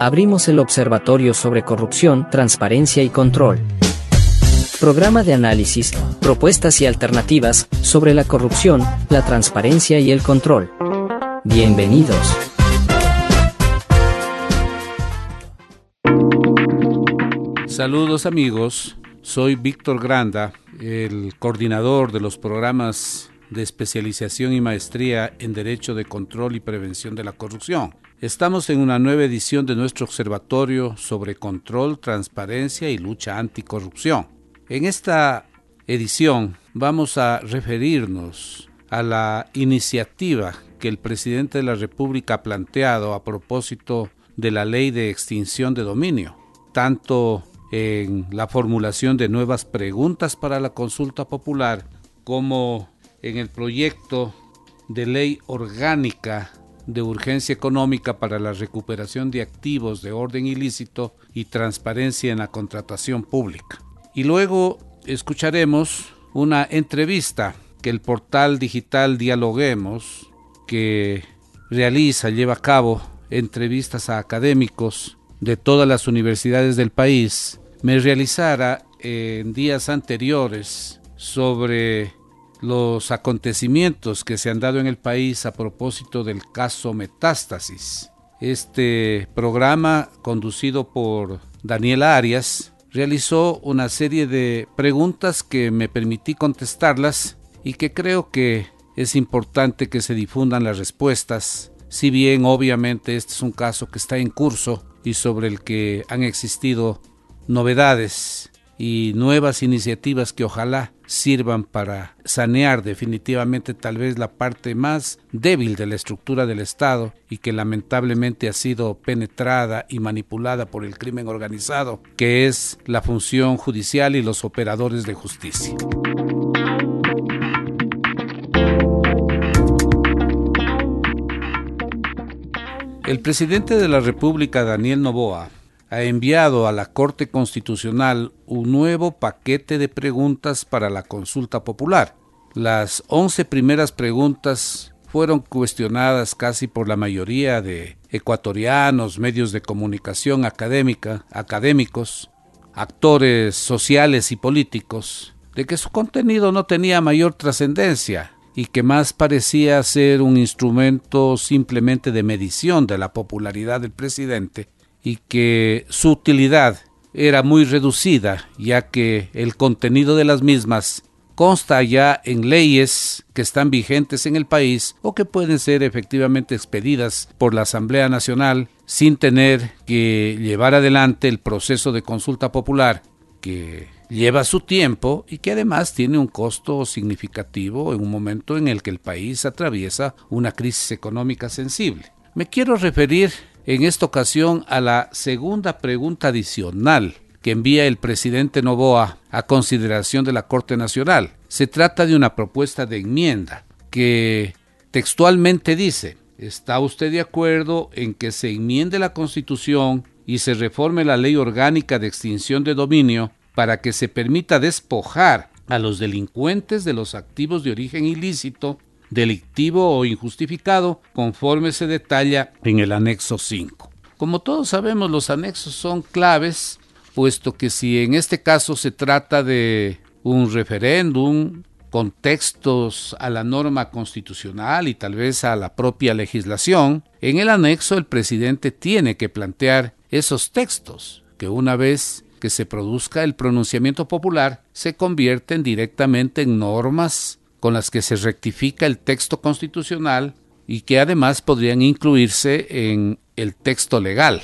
Abrimos el Observatorio sobre Corrupción, Transparencia y Control. Programa de análisis, propuestas y alternativas sobre la corrupción, la transparencia y el control. Bienvenidos. Saludos amigos, soy Víctor Granda, el coordinador de los programas de especialización y maestría en Derecho de Control y Prevención de la Corrupción. Estamos en una nueva edición de nuestro observatorio sobre control, transparencia y lucha anticorrupción. En esta edición vamos a referirnos a la iniciativa que el presidente de la República ha planteado a propósito de la ley de extinción de dominio, tanto en la formulación de nuevas preguntas para la consulta popular como en el proyecto de ley orgánica de urgencia económica para la recuperación de activos de orden ilícito y transparencia en la contratación pública. Y luego escucharemos una entrevista que el portal digital Dialoguemos, que realiza, lleva a cabo entrevistas a académicos de todas las universidades del país me realizara en días anteriores sobre los acontecimientos que se han dado en el país a propósito del caso Metástasis. Este programa, conducido por Daniela Arias, realizó una serie de preguntas que me permití contestarlas y que creo que es importante que se difundan las respuestas, si bien obviamente este es un caso que está en curso y sobre el que han existido novedades y nuevas iniciativas que ojalá sirvan para sanear definitivamente tal vez la parte más débil de la estructura del Estado y que lamentablemente ha sido penetrada y manipulada por el crimen organizado, que es la función judicial y los operadores de justicia. El presidente de la República, Daniel Novoa, ha enviado a la Corte Constitucional un nuevo paquete de preguntas para la consulta popular. Las once primeras preguntas fueron cuestionadas casi por la mayoría de ecuatorianos, medios de comunicación académica, académicos, actores sociales y políticos, de que su contenido no tenía mayor trascendencia y que más parecía ser un instrumento simplemente de medición de la popularidad del presidente y que su utilidad era muy reducida, ya que el contenido de las mismas consta ya en leyes que están vigentes en el país o que pueden ser efectivamente expedidas por la Asamblea Nacional sin tener que llevar adelante el proceso de consulta popular que lleva su tiempo y que además tiene un costo significativo en un momento en el que el país atraviesa una crisis económica sensible. Me quiero referir en esta ocasión a la segunda pregunta adicional que envía el presidente Novoa a consideración de la Corte Nacional. Se trata de una propuesta de enmienda que textualmente dice, ¿está usted de acuerdo en que se enmiende la Constitución y se reforme la ley orgánica de extinción de dominio para que se permita despojar a los delincuentes de los activos de origen ilícito delictivo o injustificado, conforme se detalla en el anexo 5. Como todos sabemos, los anexos son claves, puesto que si en este caso se trata de un referéndum, contextos a la norma constitucional y tal vez a la propia legislación, en el anexo el presidente tiene que plantear esos textos que una vez que se produzca el pronunciamiento popular se convierten directamente en normas con las que se rectifica el texto constitucional y que además podrían incluirse en el texto legal.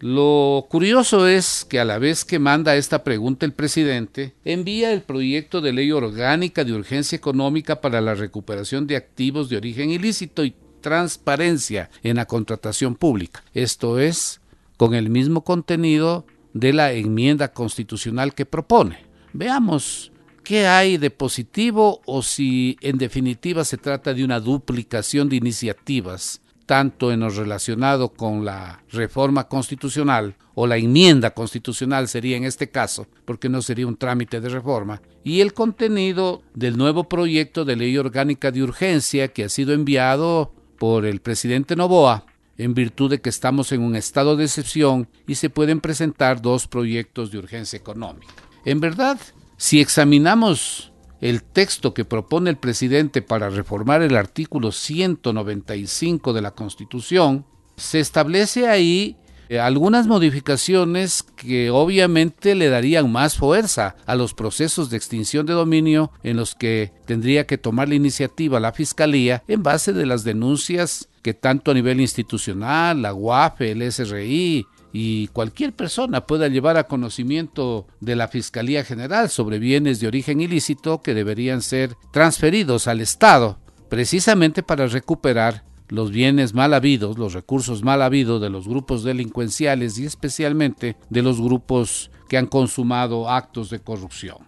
Lo curioso es que a la vez que manda esta pregunta el presidente, envía el proyecto de ley orgánica de urgencia económica para la recuperación de activos de origen ilícito y transparencia en la contratación pública. Esto es, con el mismo contenido de la enmienda constitucional que propone. Veamos qué hay de positivo o si en definitiva se trata de una duplicación de iniciativas, tanto en lo relacionado con la reforma constitucional o la enmienda constitucional sería en este caso, porque no sería un trámite de reforma, y el contenido del nuevo proyecto de ley orgánica de urgencia que ha sido enviado por el presidente Novoa, en virtud de que estamos en un estado de excepción y se pueden presentar dos proyectos de urgencia económica. En verdad, si examinamos el texto que propone el presidente para reformar el artículo 195 de la Constitución, se establece ahí eh, algunas modificaciones que obviamente le darían más fuerza a los procesos de extinción de dominio en los que tendría que tomar la iniciativa la Fiscalía en base de las denuncias que tanto a nivel institucional, la UAF, el SRI, y cualquier persona pueda llevar a conocimiento de la Fiscalía General sobre bienes de origen ilícito que deberían ser transferidos al Estado, precisamente para recuperar los bienes mal habidos, los recursos mal habidos de los grupos delincuenciales y especialmente de los grupos que han consumado actos de corrupción.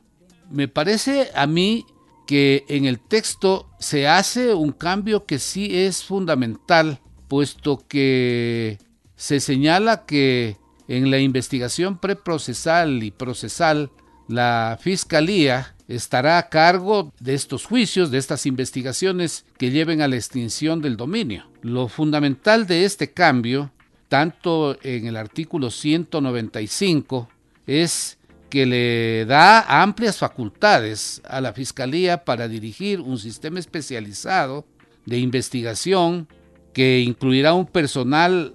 Me parece a mí que en el texto se hace un cambio que sí es fundamental, puesto que se señala que en la investigación preprocesal y procesal, la Fiscalía estará a cargo de estos juicios, de estas investigaciones que lleven a la extinción del dominio. Lo fundamental de este cambio, tanto en el artículo 195, es que le da amplias facultades a la Fiscalía para dirigir un sistema especializado de investigación que incluirá un personal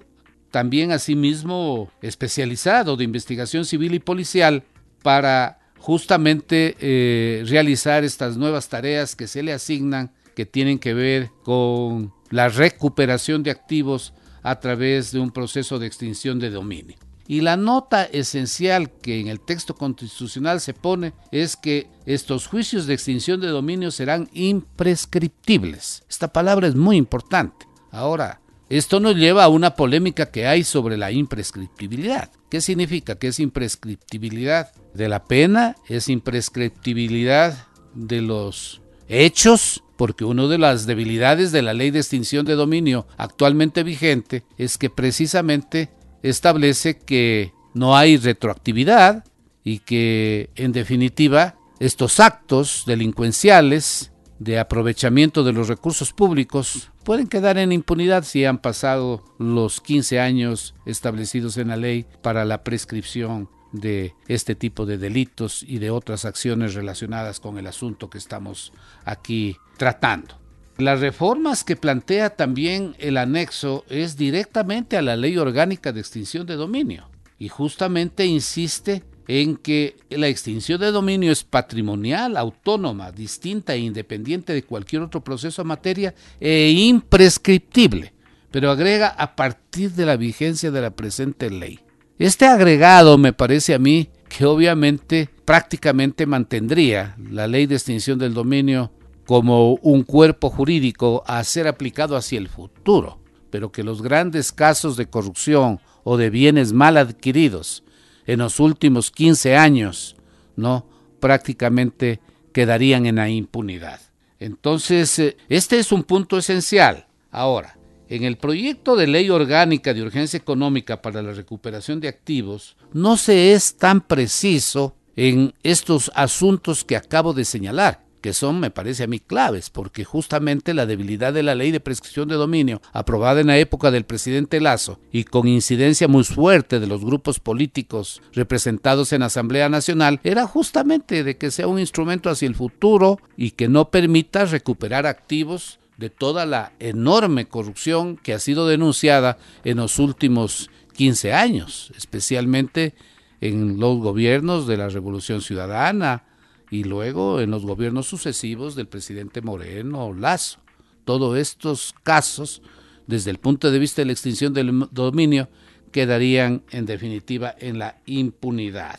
también asimismo especializado de investigación civil y policial para justamente eh, realizar estas nuevas tareas que se le asignan que tienen que ver con la recuperación de activos a través de un proceso de extinción de dominio. Y la nota esencial que en el texto constitucional se pone es que estos juicios de extinción de dominio serán imprescriptibles. Esta palabra es muy importante. Ahora, esto nos lleva a una polémica que hay sobre la imprescriptibilidad. ¿Qué significa? ¿Qué es imprescriptibilidad de la pena? ¿Es imprescriptibilidad de los hechos? Porque una de las debilidades de la ley de extinción de dominio actualmente vigente es que precisamente establece que no hay retroactividad y que en definitiva estos actos delincuenciales de aprovechamiento de los recursos públicos pueden quedar en impunidad si han pasado los 15 años establecidos en la ley para la prescripción de este tipo de delitos y de otras acciones relacionadas con el asunto que estamos aquí tratando. Las reformas que plantea también el anexo es directamente a la ley orgánica de extinción de dominio y justamente insiste en que la extinción de dominio es patrimonial, autónoma, distinta e independiente de cualquier otro proceso en materia e imprescriptible, pero agrega a partir de la vigencia de la presente ley. Este agregado me parece a mí que obviamente prácticamente mantendría la ley de extinción del dominio como un cuerpo jurídico a ser aplicado hacia el futuro, pero que los grandes casos de corrupción o de bienes mal adquiridos en los últimos 15 años, ¿no? Prácticamente quedarían en la impunidad. Entonces, eh, este es un punto esencial. Ahora, en el proyecto de ley orgánica de urgencia económica para la recuperación de activos, no se es tan preciso en estos asuntos que acabo de señalar que son, me parece a mí, claves, porque justamente la debilidad de la ley de prescripción de dominio, aprobada en la época del presidente Lazo y con incidencia muy fuerte de los grupos políticos representados en Asamblea Nacional, era justamente de que sea un instrumento hacia el futuro y que no permita recuperar activos de toda la enorme corrupción que ha sido denunciada en los últimos 15 años, especialmente en los gobiernos de la Revolución Ciudadana, y luego en los gobiernos sucesivos del presidente Moreno Lazo. Todos estos casos, desde el punto de vista de la extinción del dominio, quedarían en definitiva en la impunidad.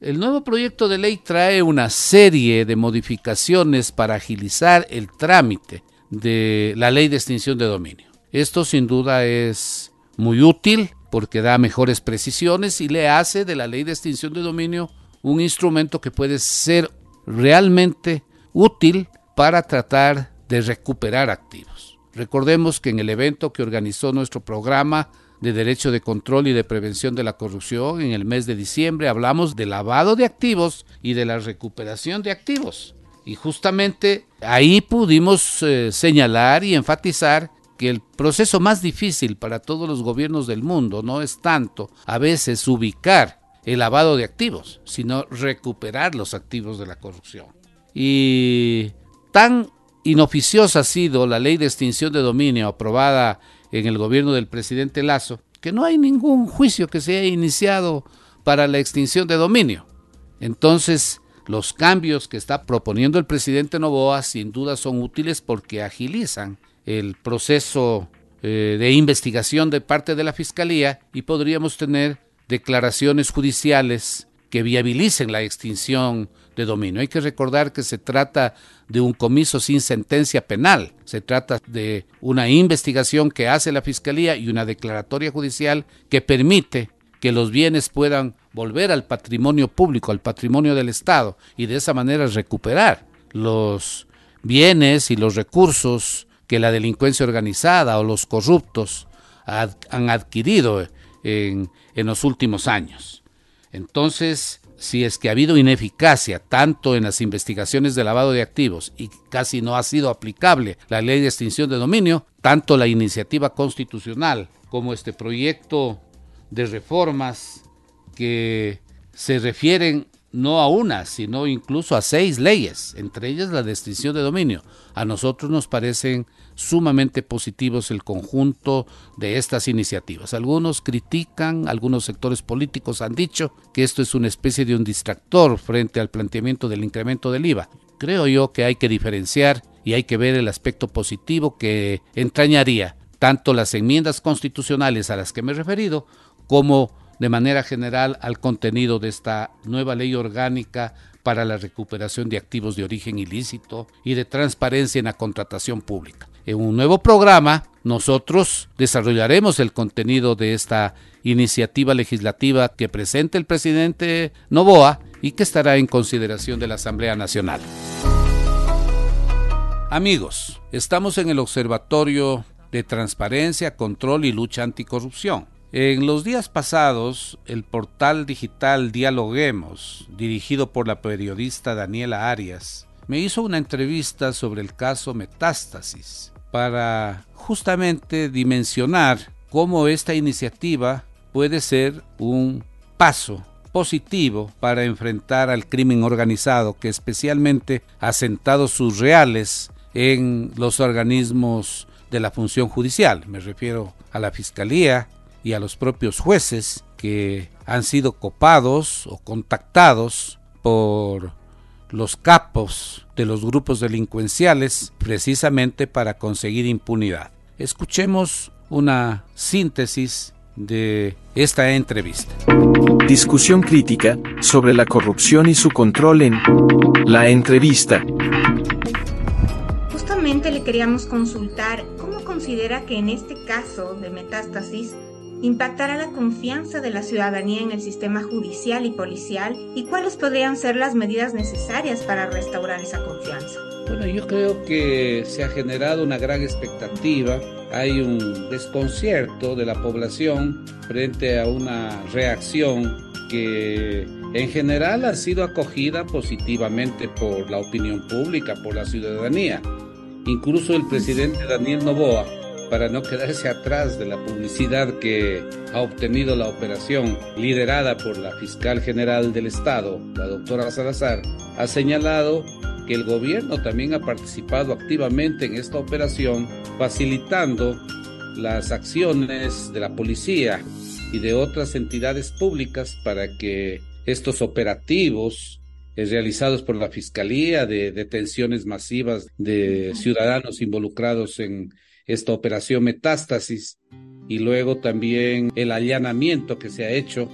El nuevo proyecto de ley trae una serie de modificaciones para agilizar el trámite de la ley de extinción de dominio. Esto sin duda es muy útil porque da mejores precisiones y le hace de la ley de extinción de dominio un instrumento que puede ser realmente útil para tratar de recuperar activos. Recordemos que en el evento que organizó nuestro programa de Derecho de Control y de Prevención de la Corrupción en el mes de diciembre hablamos de lavado de activos y de la recuperación de activos. Y justamente ahí pudimos eh, señalar y enfatizar que el proceso más difícil para todos los gobiernos del mundo no es tanto a veces ubicar el lavado de activos, sino recuperar los activos de la corrupción. Y tan inoficiosa ha sido la ley de extinción de dominio aprobada en el gobierno del presidente Lazo, que no hay ningún juicio que se haya iniciado para la extinción de dominio. Entonces, los cambios que está proponiendo el presidente Novoa sin duda son útiles porque agilizan el proceso eh, de investigación de parte de la Fiscalía y podríamos tener declaraciones judiciales que viabilicen la extinción de dominio. Hay que recordar que se trata de un comiso sin sentencia penal, se trata de una investigación que hace la Fiscalía y una declaratoria judicial que permite que los bienes puedan volver al patrimonio público, al patrimonio del Estado, y de esa manera recuperar los bienes y los recursos que la delincuencia organizada o los corruptos han adquirido en, en los últimos años. Entonces, si es que ha habido ineficacia tanto en las investigaciones de lavado de activos y casi no ha sido aplicable la ley de extinción de dominio, tanto la iniciativa constitucional como este proyecto de reformas que se refieren no a una, sino incluso a seis leyes, entre ellas la de extinción de dominio. A nosotros nos parecen sumamente positivos el conjunto de estas iniciativas. Algunos critican, algunos sectores políticos han dicho que esto es una especie de un distractor frente al planteamiento del incremento del IVA. Creo yo que hay que diferenciar y hay que ver el aspecto positivo que entrañaría tanto las enmiendas constitucionales a las que me he referido como de manera general al contenido de esta nueva ley orgánica para la recuperación de activos de origen ilícito y de transparencia en la contratación pública. En un nuevo programa, nosotros desarrollaremos el contenido de esta iniciativa legislativa que presenta el presidente Novoa y que estará en consideración de la Asamblea Nacional. Amigos, estamos en el Observatorio de Transparencia, Control y Lucha Anticorrupción. En los días pasados, el portal digital Dialoguemos, dirigido por la periodista Daniela Arias, me hizo una entrevista sobre el caso Metástasis para justamente dimensionar cómo esta iniciativa puede ser un paso positivo para enfrentar al crimen organizado que especialmente ha sentado sus reales en los organismos de la función judicial. Me refiero a la Fiscalía, y a los propios jueces que han sido copados o contactados por los capos de los grupos delincuenciales precisamente para conseguir impunidad. Escuchemos una síntesis de esta entrevista. Discusión crítica sobre la corrupción y su control en la entrevista. Justamente le queríamos consultar cómo considera que en este caso de metástasis impactará la confianza de la ciudadanía en el sistema judicial y policial y cuáles podrían ser las medidas necesarias para restaurar esa confianza. Bueno, yo creo que se ha generado una gran expectativa, hay un desconcierto de la población frente a una reacción que en general ha sido acogida positivamente por la opinión pública, por la ciudadanía. Incluso el presidente Daniel Novoa para no quedarse atrás de la publicidad que ha obtenido la operación liderada por la fiscal general del Estado, la doctora Salazar, ha señalado que el gobierno también ha participado activamente en esta operación, facilitando las acciones de la policía y de otras entidades públicas para que estos operativos eh, realizados por la Fiscalía de detenciones masivas de ciudadanos involucrados en esta operación Metástasis y luego también el allanamiento que se ha hecho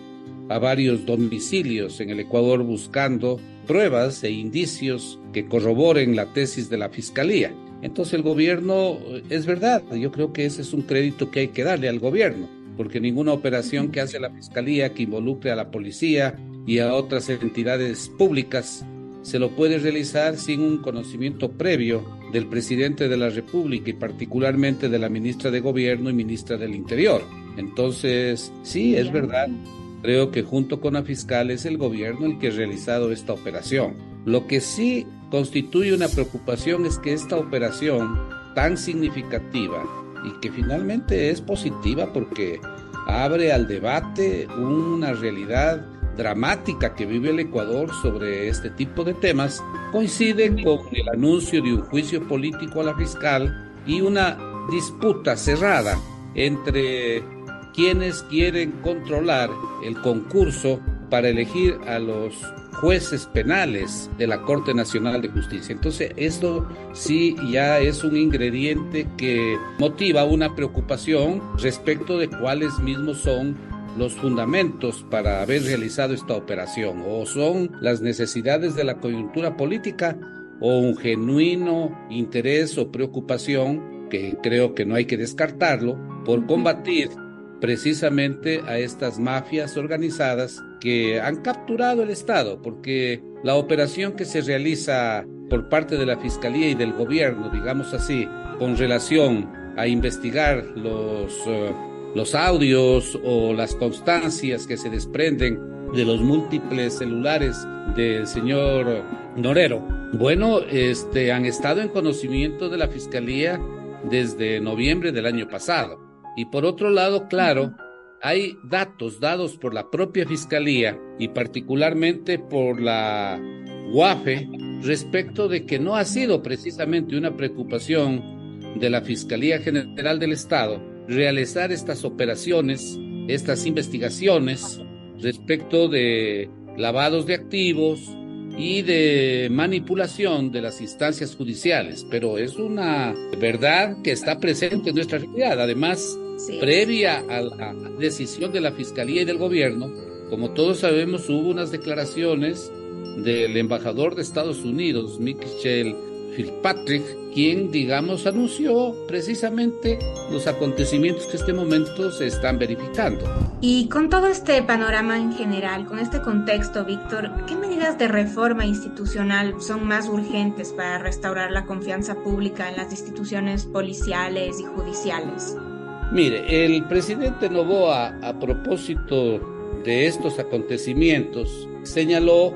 a varios domicilios en el Ecuador buscando pruebas e indicios que corroboren la tesis de la Fiscalía. Entonces el gobierno, es verdad, yo creo que ese es un crédito que hay que darle al gobierno, porque ninguna operación que hace la Fiscalía que involucre a la policía y a otras entidades públicas se lo puede realizar sin un conocimiento previo del presidente de la República y particularmente de la ministra de Gobierno y ministra del Interior. Entonces, sí, es verdad. Creo que junto con la fiscal es el gobierno el que ha realizado esta operación. Lo que sí constituye una preocupación es que esta operación tan significativa y que finalmente es positiva porque abre al debate una realidad dramática que vive el Ecuador sobre este tipo de temas, coincide con el anuncio de un juicio político a la fiscal y una disputa cerrada entre quienes quieren controlar el concurso para elegir a los jueces penales de la Corte Nacional de Justicia. Entonces, esto sí ya es un ingrediente que motiva una preocupación respecto de cuáles mismos son los fundamentos para haber realizado esta operación, o son las necesidades de la coyuntura política o un genuino interés o preocupación, que creo que no hay que descartarlo, por combatir precisamente a estas mafias organizadas que han capturado el Estado, porque la operación que se realiza por parte de la Fiscalía y del gobierno, digamos así, con relación a investigar los, eh, los audios o las constancias que se desprenden de los múltiples celulares del señor Norero. Bueno, este, han estado en conocimiento de la Fiscalía desde noviembre del año pasado. Y por otro lado, claro, hay datos dados por la propia Fiscalía y particularmente por la UAFE respecto de que no ha sido precisamente una preocupación de la Fiscalía General del Estado realizar estas operaciones, estas investigaciones respecto de lavados de activos, y de manipulación de las instancias judiciales, pero es una verdad que está presente en nuestra realidad. Además, previa a la decisión de la Fiscalía y del Gobierno, como todos sabemos, hubo unas declaraciones del embajador de Estados Unidos, Michel Fitzpatrick, quien, digamos, anunció precisamente los acontecimientos que en este momento se están verificando. Y con todo este panorama en general, con este contexto, Víctor, ¿qué medidas de reforma institucional son más urgentes para restaurar la confianza pública en las instituciones policiales y judiciales? Mire, el presidente Novoa, a propósito de estos acontecimientos, señaló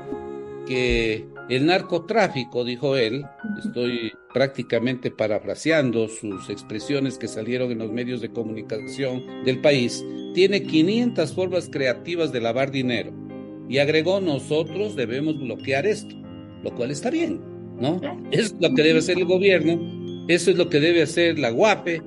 que el narcotráfico, dijo él, estoy prácticamente parafraseando sus expresiones que salieron en los medios de comunicación del país, tiene 500 formas creativas de lavar dinero. Y agregó, nosotros debemos bloquear esto, lo cual está bien, ¿no? Eso es lo que debe hacer el gobierno, eso es lo que debe hacer la GUAPE,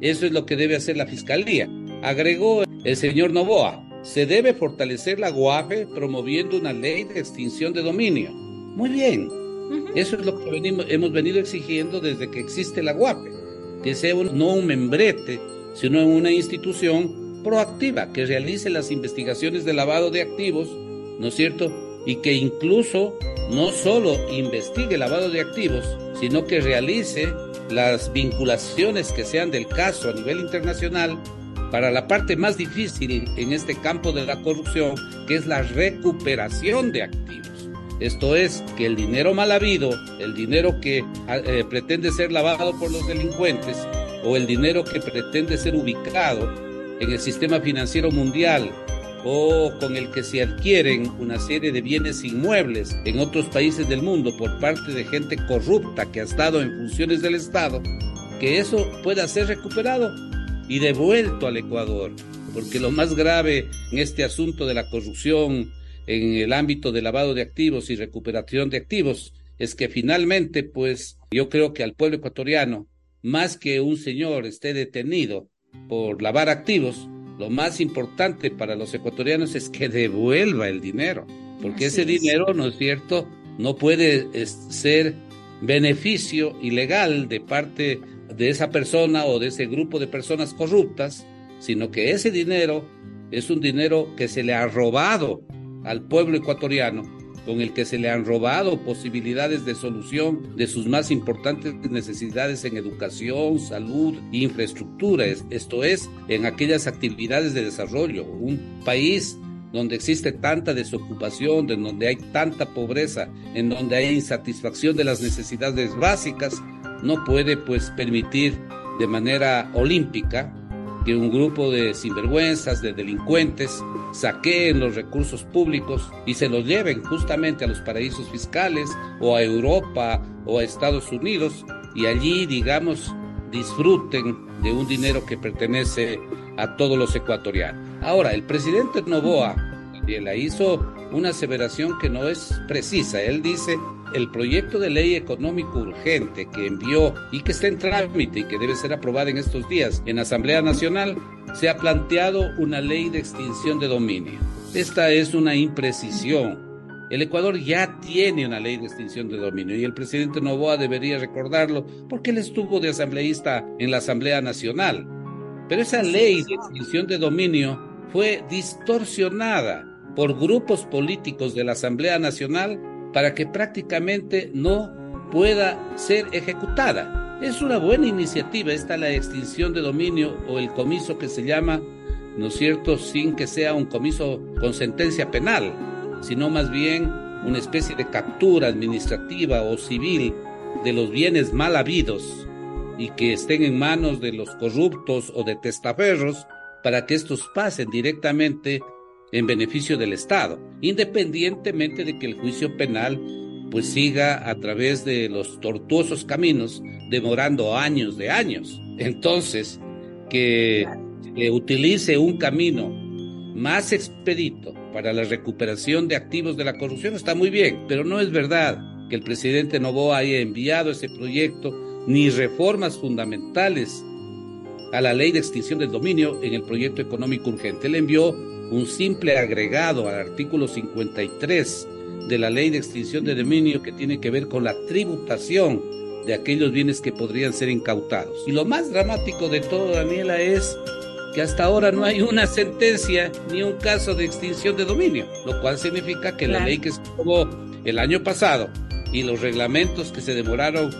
eso es lo que debe hacer la Fiscalía. Agregó el señor Novoa, se debe fortalecer la GUAPE promoviendo una ley de extinción de dominio muy bien. Eso es lo que hemos venido exigiendo desde que existe la UAPE, que sea no un membrete, sino una institución proactiva que realice las investigaciones de lavado de activos, ¿no es cierto? Y que incluso no solo investigue lavado de activos, sino que realice las vinculaciones que sean del caso a nivel internacional para la parte más difícil en este campo de la corrupción, que es la recuperación de activos. Esto es, que el dinero mal habido, el dinero que ah, eh, pretende ser lavado por los delincuentes o el dinero que pretende ser ubicado en el sistema financiero mundial o con el que se adquieren una serie de bienes inmuebles en otros países del mundo por parte de gente corrupta que ha estado en funciones del Estado, que eso pueda ser recuperado y devuelto al Ecuador. Porque lo más grave en este asunto de la corrupción en el ámbito de lavado de activos y recuperación de activos es que finalmente, pues yo creo que al pueblo ecuatoriano, más que un señor esté detenido por lavar activos, lo más importante para los ecuatorianos es que devuelva el dinero, porque ese dinero, ¿no es cierto?, no puede ser beneficio ilegal de parte de esa persona o de ese grupo de personas corruptas, sino que ese dinero es un dinero que se le ha robado al pueblo ecuatoriano con el que se le han robado posibilidades de solución de sus más importantes necesidades en educación, salud infraestructura, esto es, en aquellas actividades de desarrollo. Un país donde existe tanta desocupación, en donde hay tanta pobreza, en donde hay insatisfacción de las necesidades básicas, no puede pues permitir de manera olímpica que un grupo de sinvergüenzas, de delincuentes, saqueen los recursos públicos y se los lleven justamente a los paraísos fiscales o a Europa o a Estados Unidos y allí, digamos, disfruten de un dinero que pertenece a todos los ecuatorianos. Ahora, el presidente Novoa la hizo una aseveración que no es precisa. Él dice, el proyecto de ley económico urgente que envió y que está en trámite y que debe ser aprobada en estos días en Asamblea Nacional, se ha planteado una ley de extinción de dominio. Esta es una imprecisión. El Ecuador ya tiene una ley de extinción de dominio y el presidente Novoa debería recordarlo porque él estuvo de asambleísta en la Asamblea Nacional. Pero esa ley de extinción de dominio fue distorsionada por grupos políticos de la Asamblea Nacional para que prácticamente no pueda ser ejecutada. Es una buena iniciativa esta la extinción de dominio o el comiso que se llama, ¿no es cierto?, sin que sea un comiso con sentencia penal, sino más bien una especie de captura administrativa o civil de los bienes mal habidos y que estén en manos de los corruptos o de testaferros para que estos pasen directamente en beneficio del Estado, independientemente de que el juicio penal pues siga a través de los tortuosos caminos, demorando años de años. Entonces, que, utilice un camino más expedito para la recuperación de activos de la corrupción está muy bien, pero no es verdad que el presidente Novoa haya enviado ese proyecto ni reformas fundamentales a la ley de extinción del dominio en el proyecto económico urgente. Él envió un simple agregado al artículo 53 de la ley de extinción de dominio que tiene que ver con la tributación de aquellos bienes que podrían ser incautados. Y lo más dramático de todo, Daniela, es que hasta ahora no hay una sentencia ni un caso de extinción de dominio, lo cual significa que la ley que se aprobó el año pasado y los reglamentos que se demoraron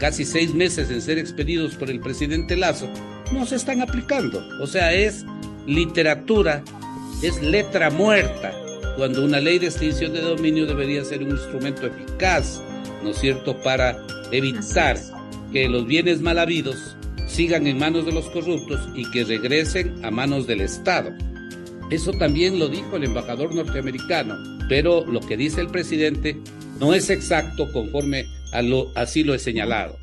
casi seis meses en ser expedidos por el presidente Lazo no se están aplicando. O sea, es literatura es letra muerta, cuando una ley de extinción de dominio debería ser un instrumento eficaz, ¿no es cierto?, para evitar que los bienes mal habidos sigan en manos de los corruptos y que regresen a manos del Estado. Eso también lo dijo el embajador norteamericano, pero lo que dice el presidente no es exacto conforme a lo así lo he señalado.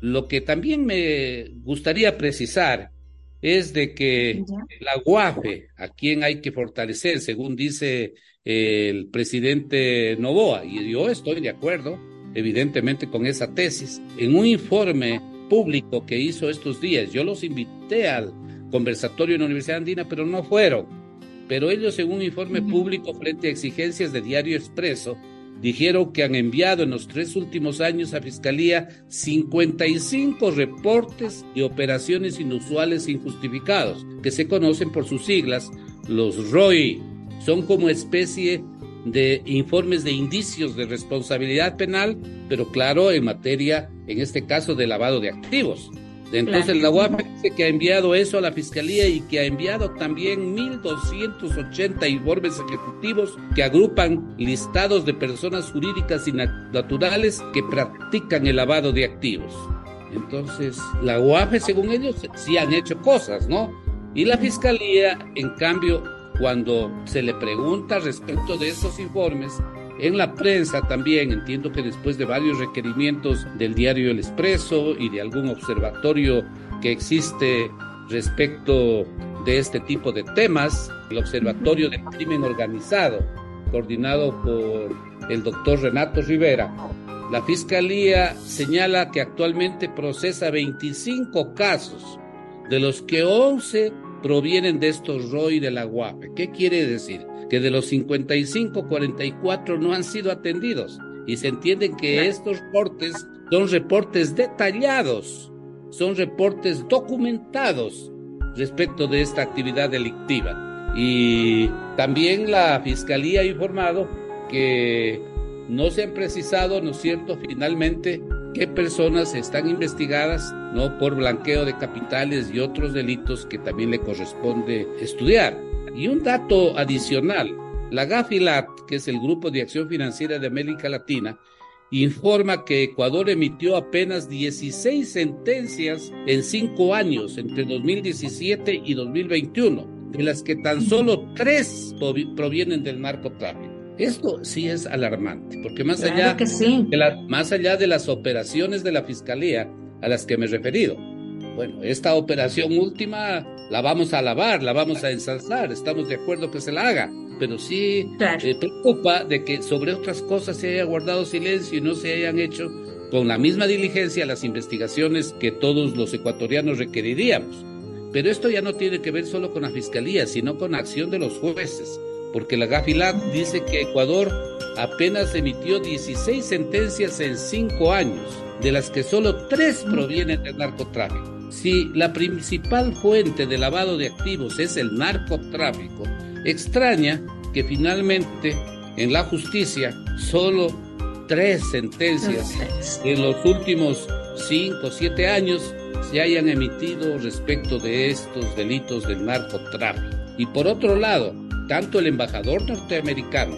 Lo que también me gustaría precisar es de que la UAFE, a quien hay que fortalecer, según dice el presidente Novoa, y yo estoy de acuerdo, evidentemente, con esa tesis, en un informe público que hizo estos días, yo los invité al conversatorio en la Universidad Andina, pero no fueron. Pero ellos en un informe público frente a exigencias de Diario Expreso, dijeron que han enviado en los tres últimos años a Fiscalía 55 reportes y operaciones inusuales e injustificados, que se conocen por sus siglas, los ROI. Son como especie de informes de indicios de responsabilidad penal, pero claro, en materia, en este caso, de lavado de activos. Entonces la UAP dice que ha enviado eso a la Fiscalía y que ha enviado también 1.280 informes ejecutivos que agrupan listados de personas jurídicas y naturales que practican el lavado de activos. Entonces, la UAP, según ellos, sí han hecho cosas, ¿no? Y la Fiscalía, en cambio, cuando se le pregunta respecto de esos informes, en la prensa también, entiendo que después de varios requerimientos del diario El Expreso y de algún observatorio que existe respecto de este tipo de temas, el Observatorio del Crimen Organizado, coordinado por el doctor Renato Rivera, la Fiscalía señala que actualmente procesa 25 casos, de los que 11 provienen de estos ROI de la UAPE. ¿Qué quiere decir? Que de los 55, 44 no han sido atendidos. Y se entiende que estos reportes son reportes detallados, son reportes documentados respecto de esta actividad delictiva. Y también la Fiscalía ha informado que no se han precisado, ¿no es cierto?, finalmente qué personas están investigadas, ¿no?, por blanqueo de capitales y otros delitos que también le corresponde estudiar. Y un dato adicional, la GAFILAT, que es el Grupo de Acción Financiera de América Latina, informa que Ecuador emitió apenas 16 sentencias en cinco años, entre 2017 y 2021, de las que tan solo tres provienen del narcotráfico. Esto sí es alarmante, porque más, allá, de más allá de las operaciones de la Fiscalía a las que me he referido, Bueno, esta operación última la vamos a alabar, la vamos a ensalzar, estamos de acuerdo que se la haga, pero sí eh, preocupa de que sobre otras cosas se haya guardado silencio y no se hayan hecho con la misma diligencia las investigaciones que todos los ecuatorianos requeriríamos. Pero esto ya no tiene que ver solo con la fiscalía, sino con la acción de los jueces, porque la Gafilat dice que Ecuador apenas emitió 16 sentencias en 5 años, de las que solo 3 provienen del narcotráfico. Si la principal fuente de lavado de activos es el narcotráfico, extraña que finalmente en la justicia solo tres sentencias en los últimos cinco o siete años se hayan emitido respecto de estos delitos del narcotráfico. Y por otro lado, tanto el embajador norteamericano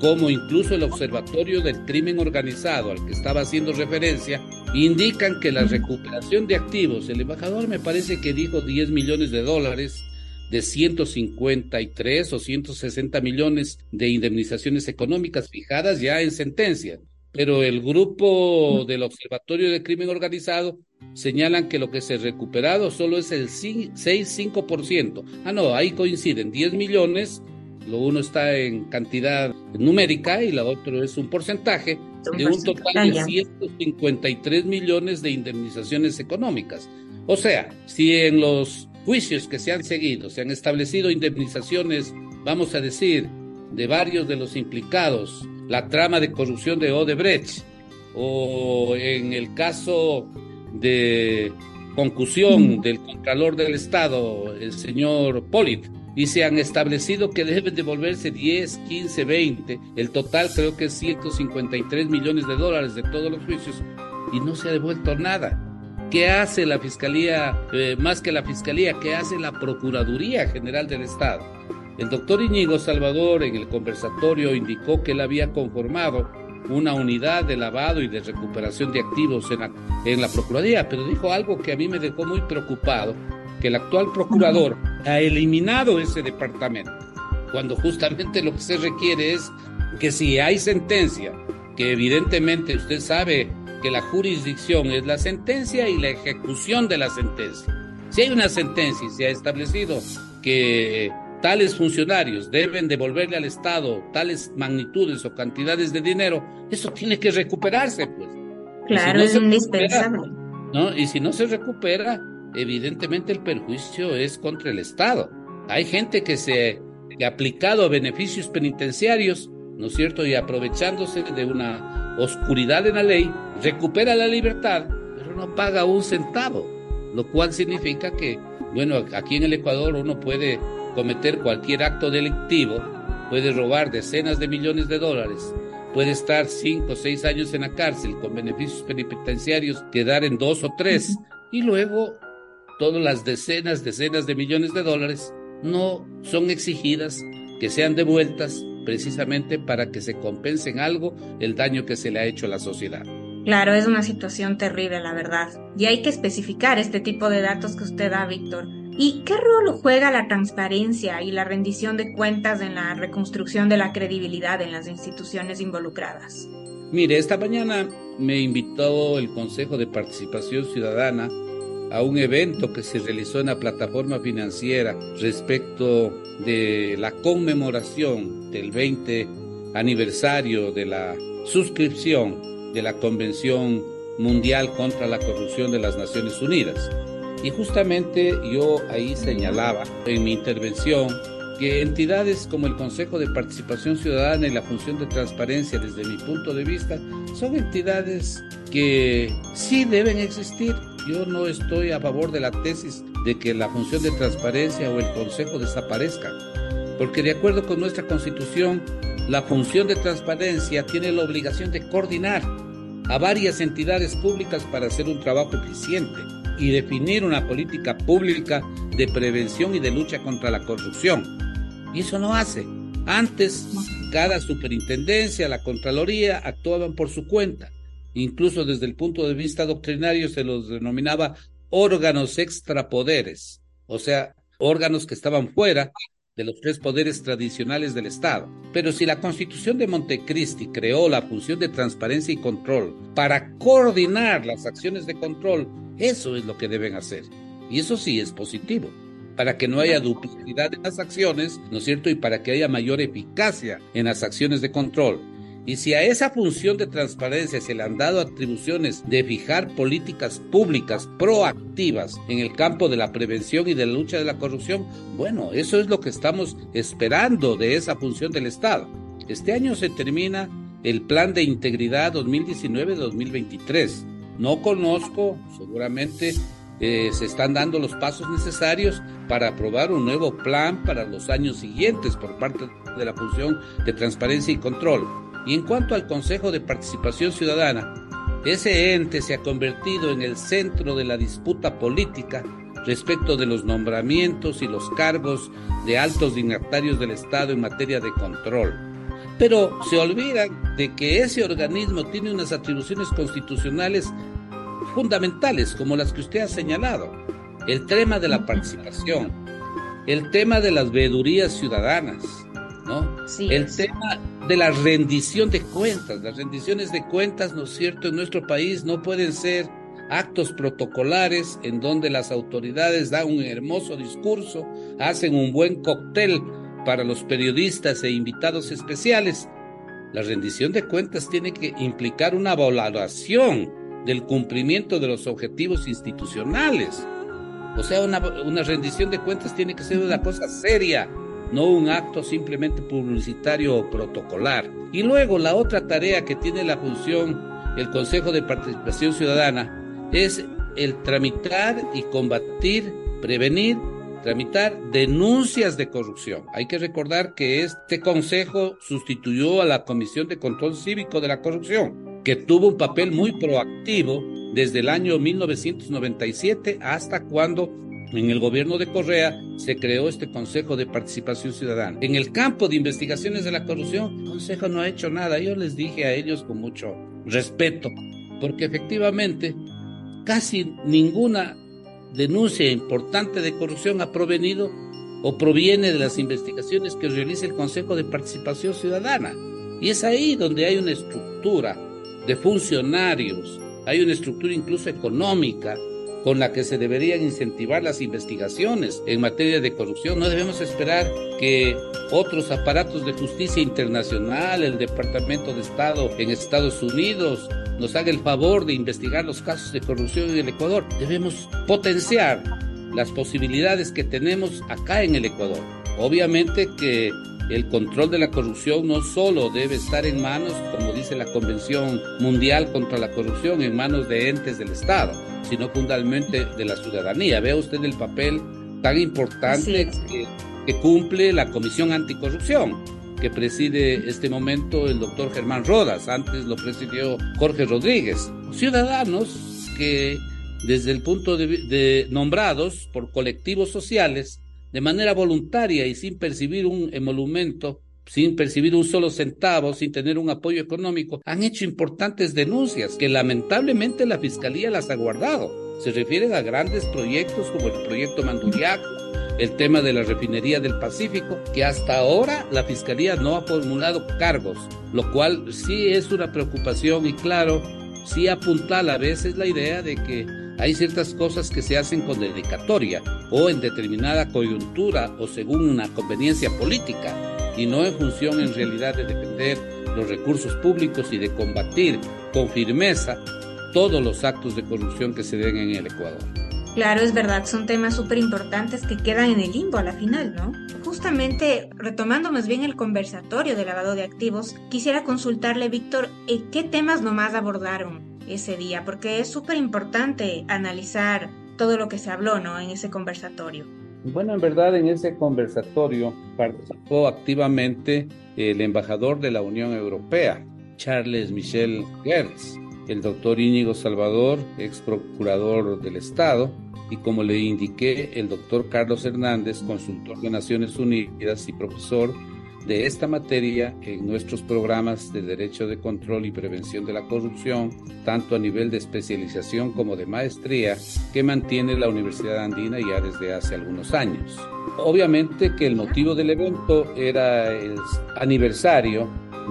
como incluso el Observatorio del Crimen Organizado al que estaba haciendo referencia, indican que la recuperación de activos, el embajador me parece que dijo 10 millones de dólares, de 153 o 160 millones de indemnizaciones económicas fijadas ya en sentencia. Pero el grupo del Observatorio del Crimen Organizado señalan que lo que se ha recuperado solo es el 6-5%. Ah, no, ahí coinciden 10 millones lo uno está en cantidad numérica y la otro es un porcentaje de un total de 153 millones de indemnizaciones económicas. O sea, si en los juicios que se han seguido se han establecido indemnizaciones, vamos a decir, de varios de los implicados, la trama de corrupción de Odebrecht, o en el caso de concusión del Contralor del Estado, el señor Polit, y se han establecido que deben devolverse 10, 15, 20. El total creo que es 153 millones de dólares de todos los juicios y no se ha devuelto nada. ¿Qué hace la Fiscalía, eh, más que la Fiscalía, qué hace la Procuraduría General del Estado? El doctor Iñigo Salvador en el conversatorio indicó que él había conformado una unidad de lavado y de recuperación de activos en en la Procuraduría, pero dijo algo que a mí me dejó muy preocupado que el actual procurador ha eliminado ese departamento, cuando justamente lo que se requiere es que si hay sentencia, que evidentemente usted sabe que la jurisdicción es la sentencia y la ejecución de la sentencia. Si hay una sentencia y se ha establecido que tales funcionarios deben devolverle al Estado tales magnitudes o cantidades de dinero, eso tiene que recuperarse, pues. Claro, es indispensable. ¿no? Y si no se recupera, evidentemente el perjuicio es contra el Estado. Hay gente que se ha aplicado a beneficios penitenciarios, ¿no es cierto? Y aprovechándose de una oscuridad en la ley, recupera la libertad, pero no paga un centavo, lo cual significa que, bueno, aquí en el Ecuador uno puede cometer cualquier acto delictivo, puede robar decenas de millones de dólares, puede estar cinco o seis años en la cárcel con beneficios penitenciarios, quedar en dos o tres, y luego todas las decenas, decenas de millones de dólares no son exigidas que sean devueltas precisamente para que se compensen algo el daño que se le ha hecho a la sociedad. Claro, es una situación terrible, la verdad. Y hay que especificar este tipo de datos que usted da, Víctor. ¿Y qué rol juega la transparencia y la rendición de cuentas en la reconstrucción de la credibilidad en las instituciones involucradas? Mire, esta mañana me invitó el Consejo de Participación Ciudadana a un evento que se realizó en la plataforma financiera respecto de la conmemoración del 20 aniversario de la suscripción de la Convención Mundial contra la Corrupción de las Naciones Unidas. Y justamente yo ahí señalaba en mi intervención que entidades como el Consejo de Participación Ciudadana y la Función de Transparencia, desde mi punto de vista, son entidades que sí deben existir, yo no estoy a favor de la tesis de que la función de transparencia o el consejo desaparezca, porque de acuerdo con nuestra constitución, la función de transparencia tiene la obligación de coordinar a varias entidades públicas para hacer un trabajo eficiente y definir una política pública de prevención y de lucha contra la corrupción. Y eso no hace. Antes, cada superintendencia, la Contraloría actuaban por su cuenta Incluso desde el punto de vista doctrinario se los denominaba órganos extrapoderes, o sea, órganos que estaban fuera de los tres poderes tradicionales del Estado. Pero si la Constitución de Montecristi creó la función de transparencia y control para coordinar las acciones de control Eso es lo que deben hacer. Y eso sí es positivo, para que no haya duplicidad en las acciones, ¿no es cierto? Y para que haya mayor eficacia en las acciones de control. Y si a esa función de transparencia se le han dado atribuciones de fijar políticas públicas proactivas en el campo de la prevención y de la lucha de la corrupción, bueno, eso es lo que estamos esperando de esa función del Estado. Este año se termina el Plan de Integridad 2019-2023. No conozco, seguramente eh, se están dando los pasos necesarios para aprobar un nuevo plan para los años siguientes por parte de la función de transparencia y control. Y en cuanto al Consejo de Participación Ciudadana, ese ente se ha convertido en el centro de la disputa política respecto de los nombramientos y los cargos de altos dignatarios del Estado en materia de control. Pero se olvidan de que ese organismo tiene unas atribuciones constitucionales fundamentales, como las que usted ha señalado. El tema de la participación, el tema de las veedurías ciudadanas, ¿no? el tema de la rendición de cuentas. Las rendiciones de cuentas, ¿no es cierto?, en nuestro país no pueden ser actos protocolares en donde las autoridades dan un hermoso discurso, hacen un buen cóctel para los periodistas e invitados especiales. La rendición de cuentas tiene que implicar una valoración del cumplimiento de los objetivos institucionales. O sea, una, una rendición de cuentas tiene que ser una cosa seria, no un acto simplemente publicitario o protocolar. Y luego la otra tarea que tiene la función el Consejo de Participación Ciudadana es el tramitar y combatir, prevenir, tramitar denuncias de corrupción. Hay que recordar que este Consejo sustituyó a la Comisión de Control Cívico de la Corrupción, que tuvo un papel muy proactivo desde el año 1997 hasta cuando en el gobierno de Correa se creó este Consejo de Participación Ciudadana. En el campo de investigaciones de la corrupción, el Consejo no ha hecho nada. Yo les dije a ellos con mucho respeto, porque efectivamente casi ninguna denuncia importante de corrupción ha provenido o proviene de las investigaciones que realiza el Consejo de Participación Ciudadana. Y es ahí donde hay una estructura de funcionarios, hay una estructura incluso económica con la que se deberían incentivar las investigaciones en materia de corrupción. No debemos esperar que otros aparatos de justicia internacional, el Departamento de Estado en Estados Unidos, nos haga el favor de investigar los casos de corrupción en el Ecuador. Debemos potenciar las posibilidades que tenemos acá en el Ecuador. Obviamente que el control de la corrupción no solo debe estar en manos, como dice la Convención Mundial contra la Corrupción, en manos de entes del Estado, sino fundamentalmente de la ciudadanía. Vea usted el papel tan importante que, que, cumple la Comisión Anticorrupción, que preside este momento el doctor Germán Rodas, antes lo presidió Jorge Rodríguez. Ciudadanos que desde el punto de, de nombrados por colectivos sociales, de manera voluntaria y sin percibir un emolumento, sin percibir un solo centavo, sin tener un apoyo económico, han hecho importantes denuncias que lamentablemente la Fiscalía las ha guardado. Se refieren a grandes proyectos como el proyecto Manduriaco, el tema de la refinería del Pacífico, que hasta ahora la Fiscalía no ha formulado cargos, lo cual sí es una preocupación y claro, sí apuntala a veces la idea de que hay ciertas cosas que se hacen con dedicatoria o en determinada coyuntura o según una conveniencia política y no en función en realidad de defender los recursos públicos y de combatir con firmeza todos los actos de corrupción que se den en el Ecuador. Claro, es verdad, son temas súper importantes que quedan en el limbo a la final, ¿no? Justamente, retomando más bien el conversatorio de lavado de activos, quisiera consultarle, Víctor, ¿qué temas nomás abordaron ese día? Porque es súper importante analizar todo lo que se habló, ¿no? En ese conversatorio. Bueno, en verdad en ese conversatorio participó activamente el embajador de la Unión Europea, Charles Michel Gertz, el doctor Íñigo Salvador, ex procurador del Estado, y como le indiqué, el doctor Carlos Hernández, consultor de Naciones Unidas y profesor de esta materia en nuestros programas de Derecho de Control y Prevención de la Corrupción, tanto a nivel de especialización como de maestría, que mantiene la Universidad Andina ya desde hace algunos años. Obviamente que el motivo del evento era el aniversario,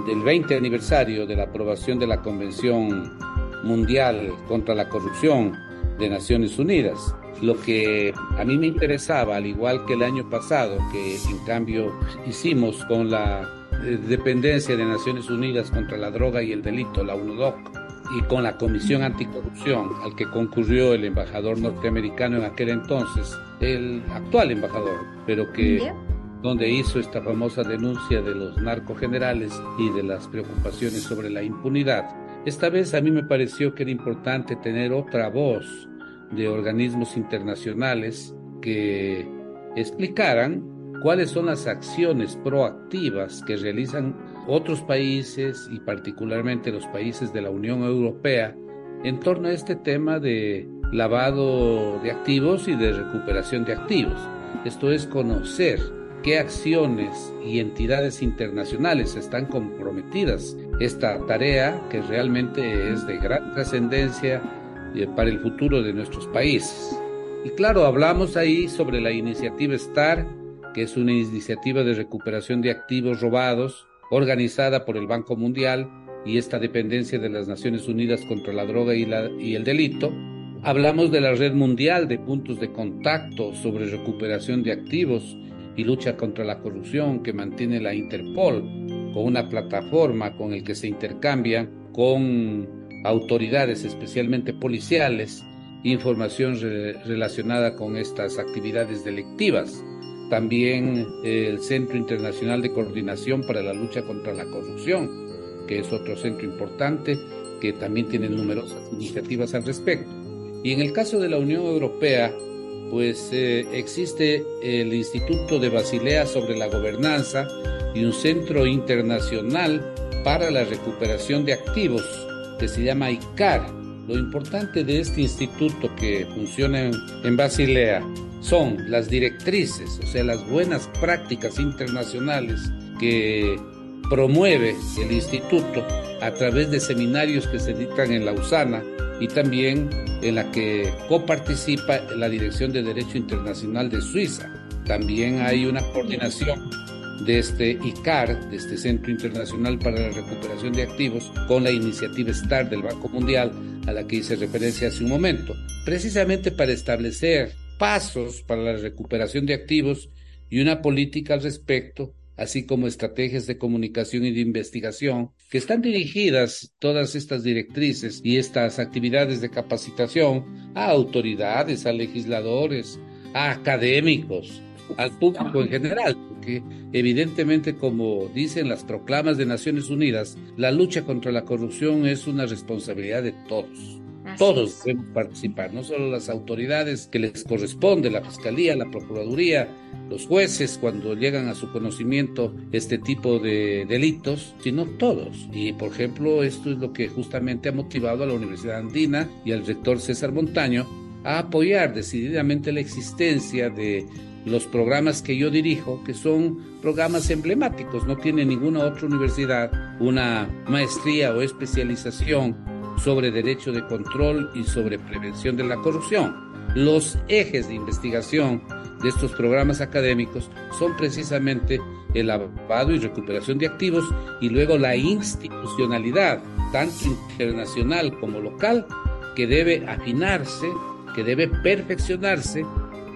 del 20 aniversario de la aprobación de la Convención Mundial contra la Corrupción de Naciones Unidas. Lo que a mí me interesaba, al igual que el año pasado, que en cambio hicimos con la eh, dependencia de Naciones Unidas contra la droga y el delito, la UNODOC, y con la Comisión Anticorrupción, al que concurrió el embajador norteamericano en aquel entonces, el actual embajador, pero que donde hizo esta famosa denuncia de los narcogenerales y de las preocupaciones sobre la impunidad. Esta vez a mí me pareció que era importante tener otra voz de organismos internacionales que explicaran cuáles son las acciones proactivas que realizan otros países y particularmente los países de la Unión Europea en torno a este tema de lavado de activos y de recuperación de activos. Esto es conocer qué acciones y entidades internacionales están comprometidas esta tarea que realmente es de gran trascendencia para el futuro de nuestros países. Y claro, hablamos ahí sobre la iniciativa STAR, que es una iniciativa de recuperación de activos robados organizada por el Banco Mundial y esta dependencia de las Naciones Unidas contra la droga y, la, y el delito. Hablamos de la red mundial de puntos de contacto sobre recuperación de activos y lucha contra la corrupción que mantiene la Interpol con una plataforma con el que se intercambia con autoridades, especialmente policiales, información relacionada con estas actividades delictivas. También el Centro Internacional de Coordinación para la Lucha contra la Corrupción, que es otro centro importante que también tiene numerosas iniciativas al respecto. Y en el caso de la Unión Europea, pues eh, existe el Instituto de Basilea sobre la Gobernanza y un centro internacional para la recuperación de activos que se llama ICAR. Lo importante de este instituto que funciona en, en Basilea son las directrices, o sea, las buenas prácticas internacionales que promueve el instituto a través de seminarios que se dictan en Lausana y también en la que coparticipa la Dirección de Derecho Internacional de Suiza. También hay una coordinación de este ICAR, de este Centro Internacional para la Recuperación de Activos, con la iniciativa STAR del Banco Mundial, a la que hice referencia hace un momento, precisamente para establecer pasos para la recuperación de activos y una política al respecto así como estrategias de comunicación y de investigación, que están dirigidas todas estas directrices y estas actividades de capacitación a autoridades, a legisladores, a académicos, al público en general, porque evidentemente, como dicen las proclamas de Naciones Unidas, la lucha contra la corrupción es una responsabilidad de todos. Todos deben participar, no solo las autoridades que les corresponde, la Fiscalía, la Procuraduría, los jueces cuando llegan a su conocimiento este tipo de delitos, sino todos. Y por ejemplo, esto es lo que justamente ha motivado a la Universidad Andina y al rector César Montaño a apoyar decididamente la existencia de los programas que yo dirijo, que son programas emblemáticos, no tiene ninguna otra universidad una maestría o especialización sobre derecho de control y sobre prevención de la corrupción. Los ejes de investigación de estos programas académicos son precisamente el lavado y recuperación de activos y luego la institucionalidad, tanto internacional como local, que debe afinarse, que debe perfeccionarse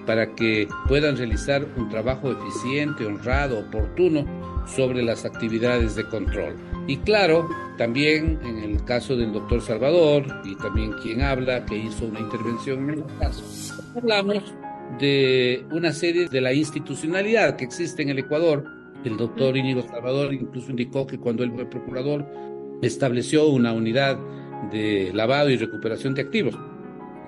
para que puedan realizar un trabajo eficiente, honrado, oportuno sobre las actividades de control. Y claro, también en el caso del doctor Salvador y también quien habla, que hizo una intervención en el caso, hablamos de una serie de la institucionalidad que existe en el Ecuador. El doctor Íñigo Salvador incluso indicó que cuando él fue procurador estableció una unidad de lavado y recuperación de activos,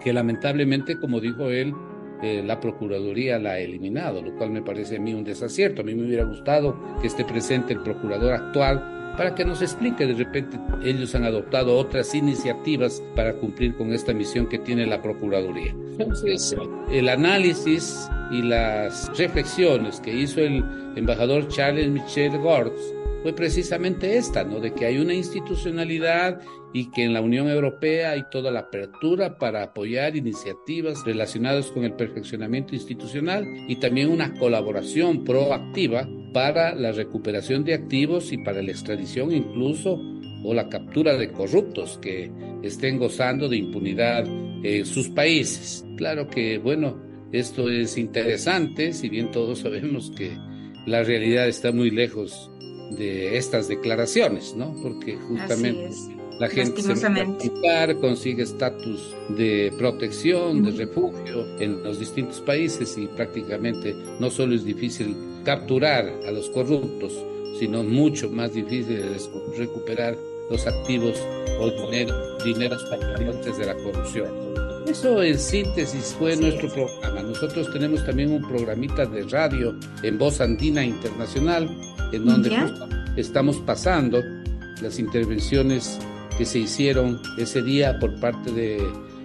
que lamentablemente, como dijo él, eh, la Procuraduría la ha eliminado, lo cual me parece a mí un desacierto. A mí me hubiera gustado que esté presente el procurador actual para que nos explique de repente ellos han adoptado otras iniciativas para cumplir con esta misión que tiene la Procuraduría. Entonces, el análisis y las reflexiones que hizo el embajador Charles Michel Gortz fue precisamente esta, ¿no? De que hay una institucionalidad y que en la Unión Europea hay toda la apertura para apoyar iniciativas relacionadas con el perfeccionamiento institucional y también una colaboración proactiva para la recuperación de activos y para la extradición incluso o la captura de corruptos que estén gozando de impunidad en sus países. Claro que, bueno, esto es interesante, si bien todos sabemos que la realidad está muy lejos de estas declaraciones, ¿no? Porque justamente la gente se quitar, consigue estatus de protección, de refugio en los distintos países y prácticamente no solo es difícil capturar a los corruptos, sino mucho más difícil es recuperar los activos o dinero, dineros provenientes de la corrupción. Eso en síntesis fue nuestro programa. Nosotros tenemos también un programita de radio en Voz Andina Internacional, en donde estamos pasando las intervenciones que se hicieron ese día por parte de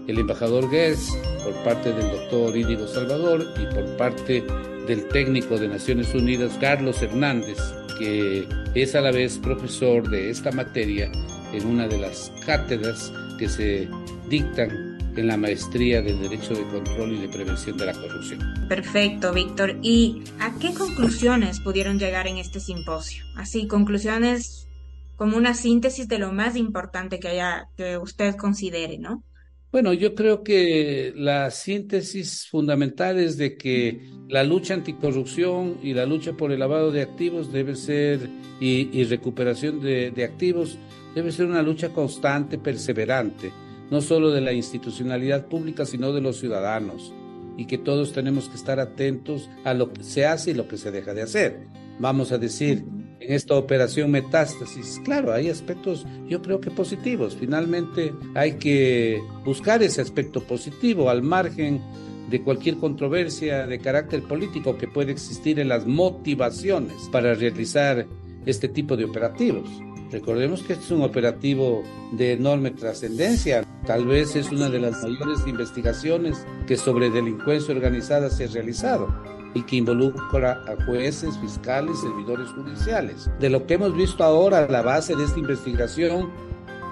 el embajador Guess, por parte del doctor Íñigo Salvador y por parte del técnico de Naciones Unidas Carlos Hernández, que es a la vez profesor de esta materia en una de las cátedras que se dictan en la maestría del Derecho de Control y de Prevención de la Corrupción. Perfecto, Víctor. ¿Y a qué conclusiones pudieron llegar en este simposio? Así, conclusiones como una síntesis de lo más importante que haya que usted considere, ¿no? Bueno, yo creo que la síntesis fundamental es de que la lucha anticorrupción y la lucha por el lavado de activos debe ser y, recuperación de, de, activos debe ser una lucha constante, perseverante, no solo de la institucionalidad pública, sino de los ciudadanos, y que todos tenemos que estar atentos a lo que se hace y lo que se deja de hacer. Vamos a decir, en esta operación metástasis. Claro, hay aspectos yo creo que positivos. Finalmente hay que buscar ese aspecto positivo al margen de cualquier controversia de carácter político que puede existir en las motivaciones para realizar este tipo de operativos. Recordemos que este es un operativo de enorme trascendencia. Tal vez es una de las mayores investigaciones que sobre delincuencia organizada se ha realizado y que involucra a jueces, fiscales, servidores judiciales. De lo que hemos visto ahora, la base de esta investigación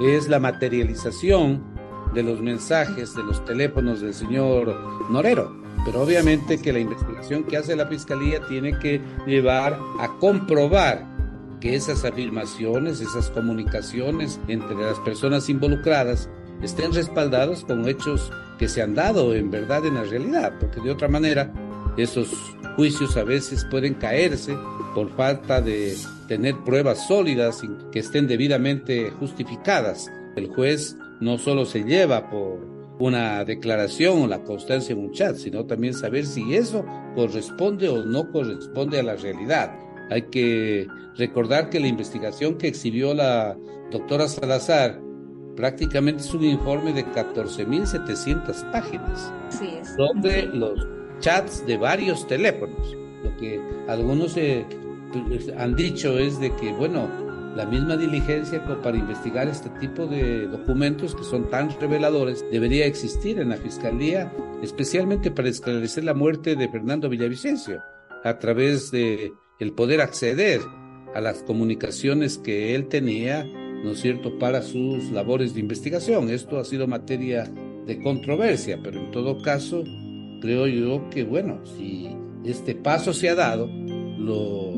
es la materialización de los mensajes de los teléfonos del señor Norero. Pero obviamente que la investigación que hace la Fiscalía tiene que llevar a comprobar que esas afirmaciones, esas comunicaciones entre las personas involucradas estén respaldadas con hechos que se han dado en verdad en la realidad, porque de otra manera esos juicios a veces pueden caerse por falta de tener pruebas sólidas y que estén debidamente justificadas. El juez no solo se lleva por una declaración o la constancia en un chat, sino también saber si eso corresponde o no corresponde a la realidad. Hay que recordar que la investigación que exhibió la doctora Salazar prácticamente es un informe de 14.700 páginas sí, sobre los chats de varios teléfonos. Lo que algunos eh, han dicho es de que, bueno, la misma diligencia para investigar este tipo de documentos que son tan reveladores debería existir en la Fiscalía, especialmente para esclarecer la muerte de Fernando Villavicencio, a través de el poder acceder a las comunicaciones que él tenía, ¿no es cierto?, para sus labores de investigación. Esto ha sido materia de controversia, pero en todo caso, creo yo que, bueno, si este paso se ha dado, lo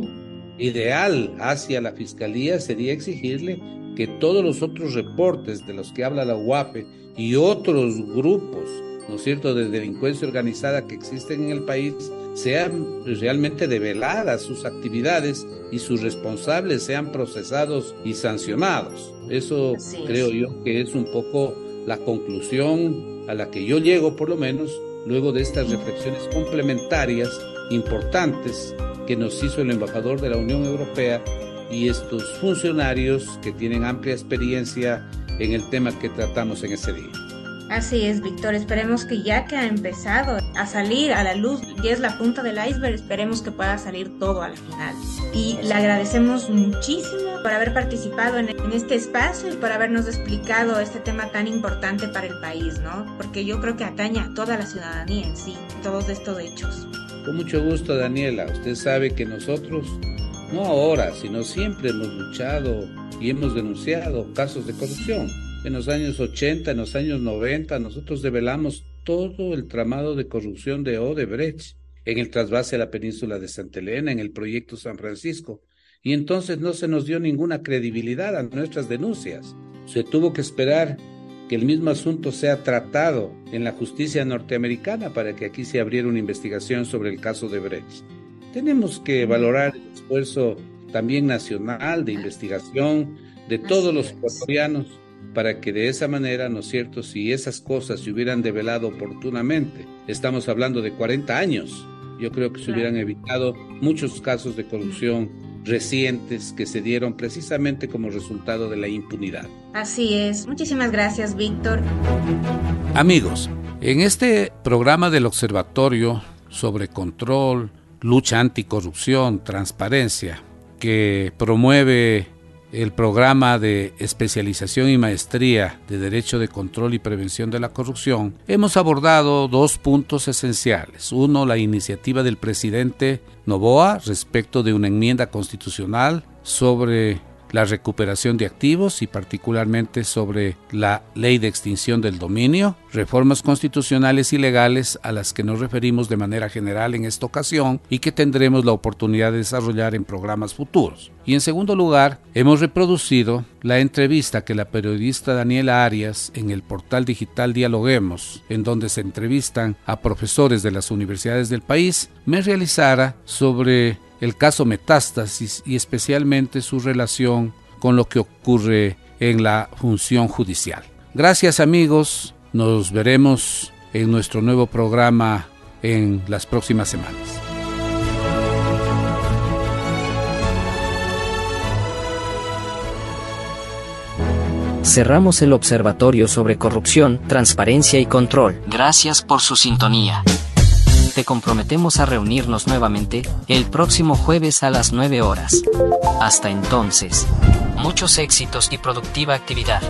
ideal hacia la Fiscalía sería exigirle que todos los otros reportes de los que habla la UAPE y otros grupos, ¿no es cierto?, de delincuencia organizada que existen en el país, sean realmente develadas sus actividades y sus responsables sean procesados y sancionados. Eso creo yo que es un poco la conclusión a la que yo llego, por lo menos, luego de estas reflexiones complementarias importantes que nos hizo el embajador de la Unión Europea y estos funcionarios que tienen amplia experiencia en el tema que tratamos en ese día. Así es, Víctor. Esperemos que ya que ha empezado a salir a la luz y es la punta del iceberg, esperemos que pueda salir todo al final. Y le agradecemos muchísimo por haber participado en, este espacio y por habernos explicado este tema tan importante para el país, ¿no? Porque yo creo que atañe a toda la ciudadanía en sí, todos estos hechos. Con mucho gusto, Daniela. Usted sabe que nosotros, no ahora, sino siempre hemos luchado y hemos denunciado casos de corrupción en los años 80, en los años 90, nosotros develamos todo el tramado de corrupción de Odebrecht en el trasvase a la península de Santa Elena, en el proyecto San Francisco, y entonces no se nos dio ninguna credibilidad a nuestras denuncias. Se tuvo que esperar que el mismo asunto sea tratado en la justicia norteamericana para que aquí se abriera una investigación sobre el caso de Brecht. Tenemos que valorar el esfuerzo también nacional de investigación de todos los ecuatorianos para que de esa manera, ¿no es cierto?, si esas cosas se hubieran develado oportunamente, estamos hablando de 40 años, yo creo que se hubieran evitado muchos casos de corrupción recientes que se dieron precisamente como resultado de la impunidad. Así es. Muchísimas gracias, Víctor. Amigos, en este programa del Observatorio sobre control, lucha anticorrupción, transparencia, que promueve el programa de especialización y maestría de Derecho de Control y Prevención de la Corrupción, hemos abordado dos puntos esenciales. Uno, la iniciativa del presidente Novoa respecto de una enmienda constitucional sobre la recuperación de activos y particularmente sobre la ley de extinción del dominio, reformas constitucionales y legales a las que nos referimos de manera general en esta ocasión y que tendremos la oportunidad de desarrollar en programas futuros. Y en segundo lugar, hemos reproducido la entrevista que la periodista Daniela Arias en el portal digital Dialoguemos, en donde se entrevistan a profesores de las universidades del país, me realizara sobre el caso Metástasis y especialmente su relación con lo que ocurre en la función judicial. Gracias amigos, nos veremos en nuestro nuevo programa en las próximas semanas. Cerramos el Observatorio sobre Corrupción, Transparencia y Control. Gracias por su sintonía te comprometemos a reunirnos nuevamente el próximo jueves a las 9 horas. Hasta entonces, muchos éxitos y productiva actividad.